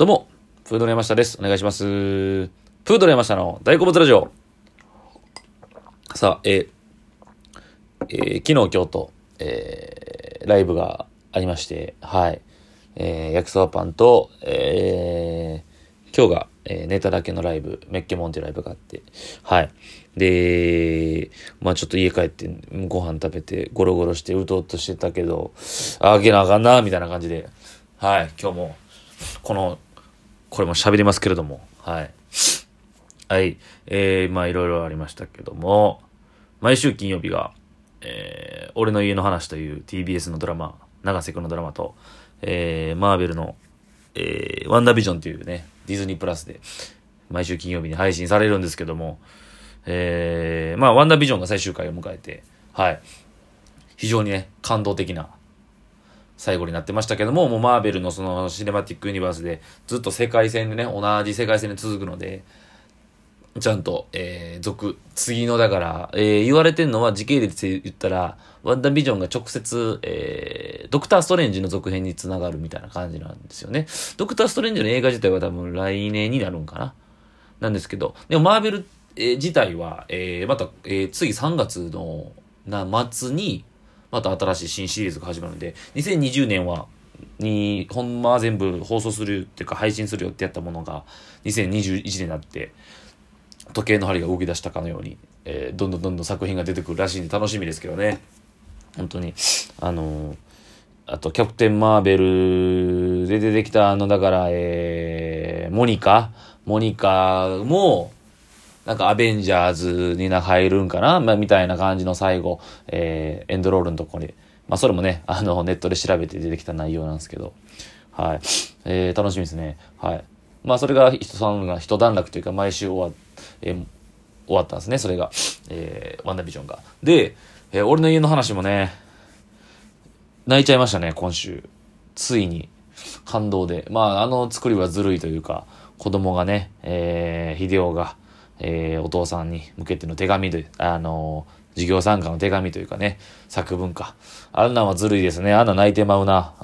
どうも、プードル山下です。お願いします。プードル山下の大好物ラジオ。さあ、ええー昨日、今日と、えーライブがありまして、はい。えー焼きそばパンと、えー今日が、えーネタだけのライブ、メッケモンっていうライブがあって、はい。で、まあちょっと家帰ってご飯食べてゴロゴロしてうとうとしてたけど、あげなあかんな、みたいな感じで、はい。今日も、この、これも喋りますけれども、はい。はい。えー、まあいろいろありましたけども、毎週金曜日が、えー、俺の家の話という TBS のドラマ、長瀬くんのドラマと、えー、マーベルの、えー、ワンダービジョンというね、ディズニープラスで、毎週金曜日に配信されるんですけども、えー、まあ、ワンダービジョンが最終回を迎えて、はい。非常にね、感動的な最後になってましたけども、もうマーベルのそのシネマティックユニバースでずっと世界線でね、同じ世界線で続くので、ちゃんと、えー、続、次の、だから、えー、言われてんのは時系列で言ったら、ワンダービジョンが直接、えー、ドクターストレンジの続編につながるみたいな感じなんですよね。ドクターストレンジの映画自体は多分来年になるんかななんですけど、でもマーベル、えー自体は、えー、また、えー、次3月の、な、末に、また新しい新シリーズが始まるんで、2020年は、に、ほんま全部放送するっていうか配信するよってやったものが、2021年になって、時計の針が動き出したかのように、えーどんどんどんどん作品が出てくるらしいんで楽しみですけどね。本当に。あのーあと、キャプテン・マーベルで出てきた、あの、だから、えー、モニカ？モニカも、なんかアベンジャーズにな入るんかな？まあ、みたいな感じの最後、えー、エンドロールのとこに。まあ、それもね、あの、ネットで調べて出てきた内容なんですけど。はい。えー、楽しみですね。はい。まあ、それが一段落、一段落というか、毎週終わ、えー終わったんですね、それが。えー、ワンダービジョンが。で、えー俺の家の話もね、泣いちゃいましたね、今週。ついに。感動で。まあ、あの作りはずるいというか、子供がね、えー、秀夫が、えー、お父さんに向けての手紙で、あの授業参加の手紙というかね、作文か。あんなんはずるいですね。あんな泣いてまうな。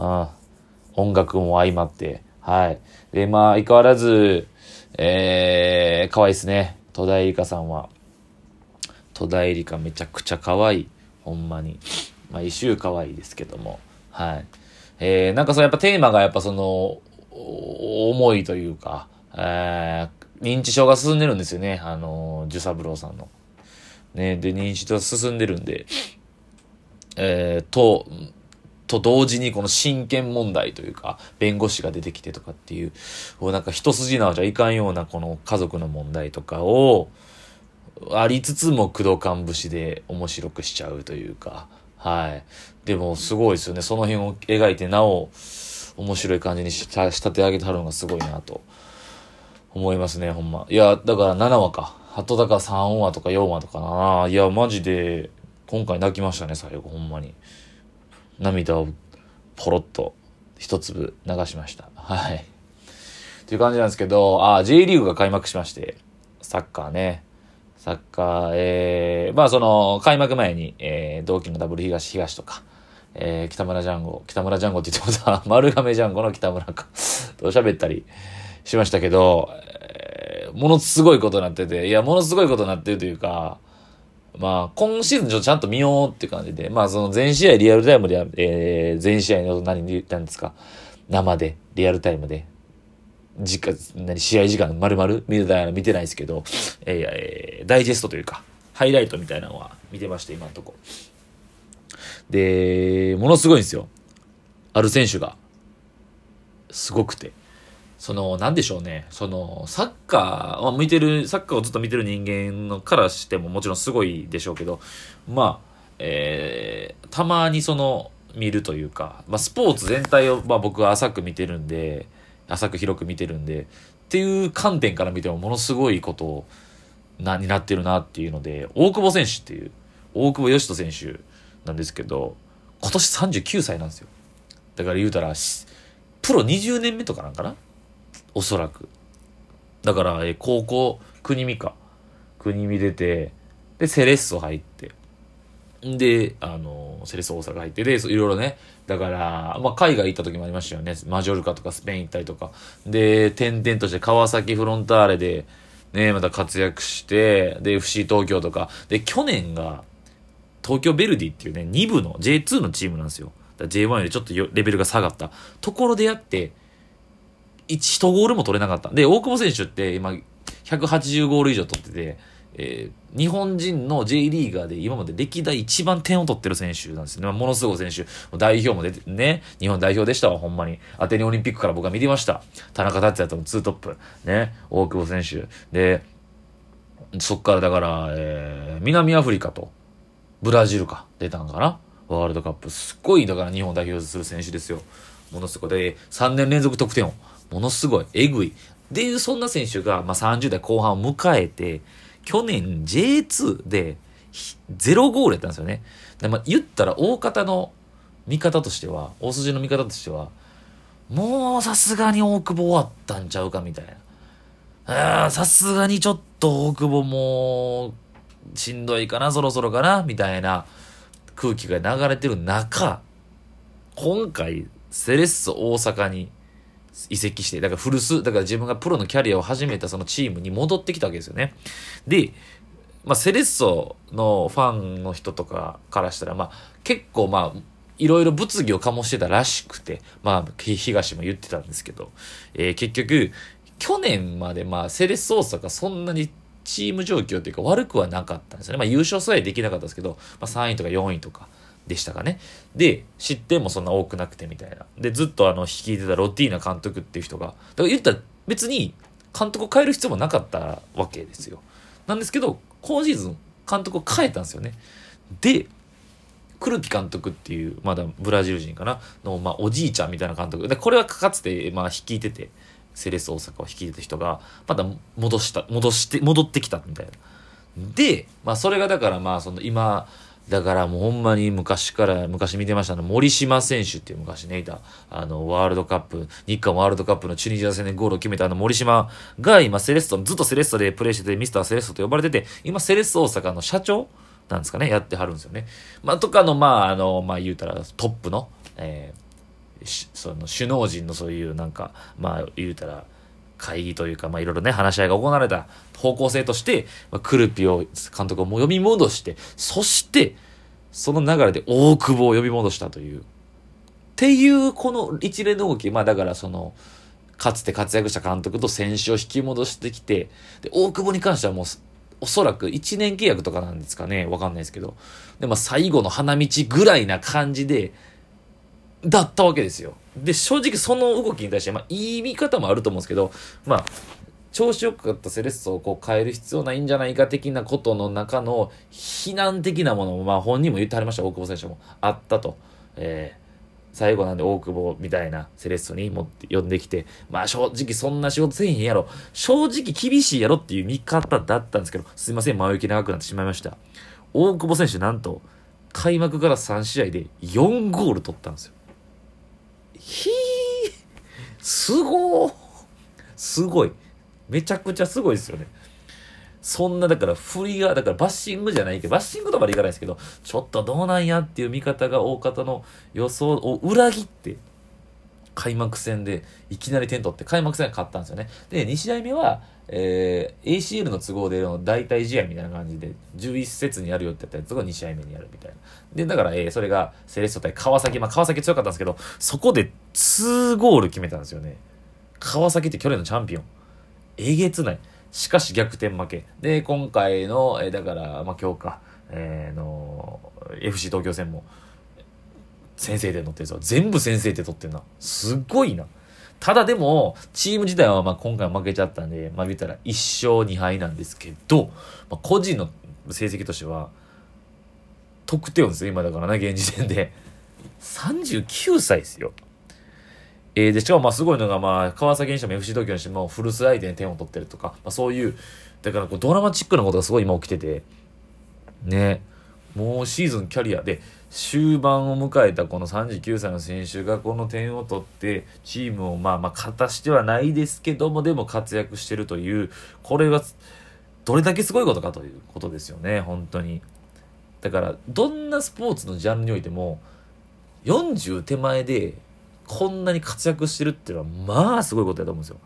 うん。音楽も相まって。はい。で、まあ、相変わらず、えー、可愛いですね。戸田恵梨香さんは。戸田恵梨香めちゃくちゃ可愛い。ほんまに。まあ、一周可愛いですけども。はい。えー、なんかそのやっぱテーマがやっぱその、お重いというか、えー、認知症が進んでるんですよね。あの、寿三郎さんの。ね、で、認知症が進んでるんで、えー、と、と同時にこの親権問題というか、弁護士が出てきてとかっていう、こうなんか一筋縄じゃいかんようなこの家族の問題とかを、ありつつも工藤官節で面白くしちゃうというか、はい。でもすごいですよね。その辺を描いてなお、面白い感じに仕立て上げてはるのがすごいなと思いますね、ほんま。いや、だから7話か。あとだか3話とか4話とかな。いや、マジで、今回泣きましたね、最後、ほんまに。涙をポロッと一粒流しました。はい。っていう感じなんですけど、あ、J リーグが開幕しまして、サッカーね。サッカー、えー、まあその、開幕前に、えー、同期のダブル東東とか、えー、北村ジャンゴ、北村ジャンゴって言ってもさ、丸亀ジャンゴの北村か、と喋ったりしましたけど、えー、ものすごいことになってて、いや、ものすごいことになってるというか、まあ、今シーズンちょっとちゃんと見ようって感じで、まあ、その全試合リアルタイムでや、えー、全試合の何で言ったんですか、生で、リアルタイムで、時間、何、試合時間丸々見てた見てないですけど、えーえーダイジェストというか、ハイライトみたいなのは見てまして、今のとこ。で、ものすごいんですよ。ある選手が。すごくて。その、なんでしょうね。その、サッカー、まあ、見てる、サッカーをずっと見てる人間のからしてももちろんすごいでしょうけど、まあ、えー、たまにその、見るというか、まあ、スポーツ全体を、まあ、僕は浅く見てるんで、浅く広く見てるんで、っていう観点から見てもものすごいこと、な、になってるなっていうので、大久保選手っていう、大久保嘉人選手なんですけど、今年39歳なんですよ。だから言うたら、プロ20年目とかなんかな？おそらく。だから、えー高校、国見か。国見出て、で、セレッソ入って。で、あの、セレッソ大阪入って、で、いろいろね、だから、まあ、海外行った時もありましたよね。マジョルカとかスペイン行ったりとか。で、転々として川崎フロンターレで、ね、また活躍して、で、FC 東京とか。で、去年が、東京ベルディっていうね、2部の J2 のチームなんですよ。J1 よりちょっとレベルが下がったところでやって、1、1ゴールも取れなかった。で、大久保選手って今、180ゴール以上取ってて、えー、日本人の J リーガーで今まで歴代一番点を取ってる選手なんですよね。ものすごい選手。代表も出て、ね、日本代表でしたわ、ほんまに。アテネオリンピックから僕は見てました。田中達也とのツートップ。ね、大久保選手。で、そっからだから、えー、南アフリカとブラジルか、出たんかな。ワールドカップ。すっごい、だから日本代表する選手ですよ。ものすごい。で、3年連続得点を。ものすごい。えぐい。で、そんな選手が、まあ、30代後半を迎えて、去年 J2 で0ゴールやったんですよね。でまあ、言ったら大方の見方としては、大筋の見方としては、もうさすがに大久保終わったんちゃうかみたいな。さすがにちょっと大久保もしんどいかな、そろそろかな、みたいな空気が流れてる中、今回、セレッソ大阪に移籍して、だから古巣、だから自分がプロのキャリアを始めたそのチームに戻ってきたわけですよね。で、まあ、セレッソのファンの人とかからしたら、まあ、結構まあ、いろいろ物議を醸してたらしくて、まあ、東も言ってたんですけど、えー、結局、去年までまあ、セレッソ大阪そんなにチーム状況っていうか悪くはなかったんですよね。まあ優勝さえできなかったですけど、まあ3位とか4位とかでしたかね。で、失点もそんな多くなくてみたいな。で、ずっとあの、率いてたロッティーナ監督っていう人が、だから言ったら別に監督を変える必要もなかったわけですよ。なんですけど、今シーズン監督を変えたんですよね。で、クルキ監督っていう、まだブラジル人かな、の、まあ、おじいちゃんみたいな監督。で、これはかつて、まあ、率いてて、セレス大阪を率いてた人が、また戻した、戻して、戻ってきたみたいな。で、まあ、それがだからまあ、その今、だからもうほんまに昔から、昔見てましたの、森島選手っていう昔ね、いた、あの、ワールドカップ、日韓ワールドカップのチュニジア戦でゴールを決めたあの森島が今セレッソ、ずっとセレッソでプレイしてて、ミスターセレッソと呼ばれてて、今セレッソ大阪の社長なんですかね、やってはるんですよね。まあ、とかの、まあ、あの、まあ、言うたらトップの、えー、その首脳陣のそういうなんか、まあ、言うたら、会議というか、まあ、いろいろね、話し合いが行われた方向性として、まあ、クルピを、監督をも呼び戻して、そして、その流れで大久保を呼び戻したという。っていう、この一連の動き、まあだからその、かつて活躍した監督と選手を引き戻してきて、で、大久保に関してはもう、おそらく1年契約とかなんですかね。わかんないですけど。で、まあ最後の花道ぐらいな感じで、だったわけですよ。で、正直その動きに対して、まあいい見方もあると思うんですけど、まあ、調子よかったセレッソをこう変える必要ないんじゃないか的なことの中の非難的なものも、まあ本人も言ってはりました、大久保選手も。あったと。えー最後なんで大久保みたいなセレッソに持って呼んできて、まあ正直そんな仕事せえへんやろ。正直厳しいやろっていう見方だったんですけど、すいません、前置き長くなってしまいました。大久保選手なんと、開幕から3試合で4ゴール取ったんですよ。ひー、すごー。すごい。めちゃくちゃすごいですよね。そんな、だから、振りが、だからバッシングじゃないけど、バッシングとまでいかないですけど、ちょっとどうなんやっていう見方が大方の予想を裏切って、開幕戦でいきなり点取って開幕戦勝ったんですよね。で、2試合目は、えー、ACL の都合での代替試合みたいな感じで、11節にやるよってやったやつが2試合目にやるみたいな。で、だから、えー、それがセレッソ対川崎、まあ川崎強かったんですけど、そこで2ゴール決めたんですよね。川崎って去年のチャンピオン。えげつない。しかし逆転負け。で、今回の、えだから、まあ、今日か、えー、の、FC 東京戦も、先制点取ってるんですよ。全部先制点取ってんな。すごいな。ただでも、チーム自体はまあ今回負けちゃったんで、まあ見たら1勝2敗なんですけど、まあ、個人の成績としては、得点ですよ、今だからね、現時点で。39歳ですよ。えー、で、しかもまあすごいのが、まあ、川崎にしても FC 東京にしても、フルス相手に点を取ってるとか、まあそういう、だからこうドラマチックなことがすごい今起きてて、ね、もうシーズンキャリアで、終盤を迎えたこの39歳の選手がこの点を取って、チームをまあまあ勝たしてはないですけども、でも活躍してるという、これが、どれだけすごいことかということですよね、本当に。だだからどんなスポーツのジャンルにおいても40手前でこんなに活躍してるっていうのはまあすごいことだと思うんですよ。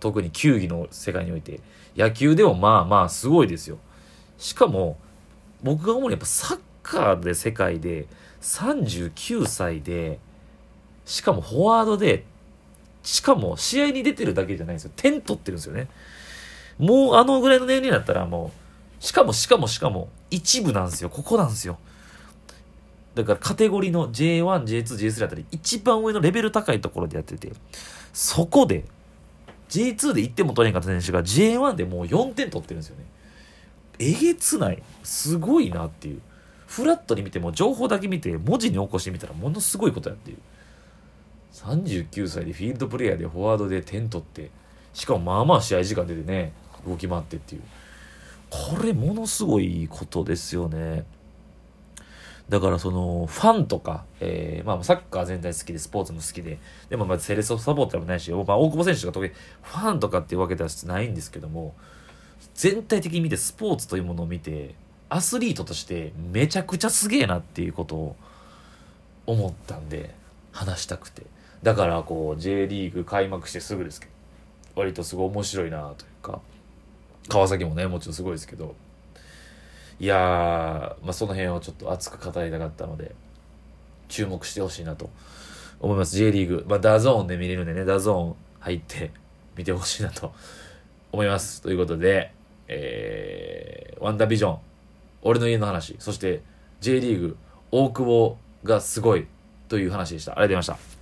特に球技の世界において。野球でもまあまあすごいですよ。しかも僕が思うにやっぱサッカーで世界で39歳でしかもフォワードでしかも試合に出てるだけじゃないんですよ。点取ってるんですよね。もうあのぐらいの年齢になったらもうしかもしかもしかも一部なんですよ。ここなんですよ。だからカテゴリーの J1、J2、J3 あたり一番上のレベル高いところでやっててそこで J2 で1点も取れんかった選手が J1 でもう4点取ってるんですよね。えげつない。すごいなっていう。フラットに見ても情報だけ見て文字に起こしてみたらものすごいことやっていう。39歳でフィールドプレーヤーでフォワードで点取ってしかもまあまあ試合時間出てね動き回ってっていう。これものすごいことですよね。だからそのファンとか、えー、まあサッカー全体好きでスポーツも好きででもまあセレッソサポーターもないし、まあ、大久保選手が特にファンとかっていうわけではないんですけども全体的に見てスポーツというものを見てアスリートとしてめちゃくちゃすげえなっていうことを思ったんで話したくて。だからこう J リーグ開幕してすぐですけど割とすごい面白いなというか川崎もねもちろんすごいですけどいや、まあ、その辺をちょっと熱く語りたかったので注目してほしいなと思います。J リーグ、まあ、 DAZN で見れるんでね DAZN 入って見てほしいなと思います。ということで、えー、 WandaVision 俺の家の話そして J リーグ大久保がすごいという話でした。ありがとうございました。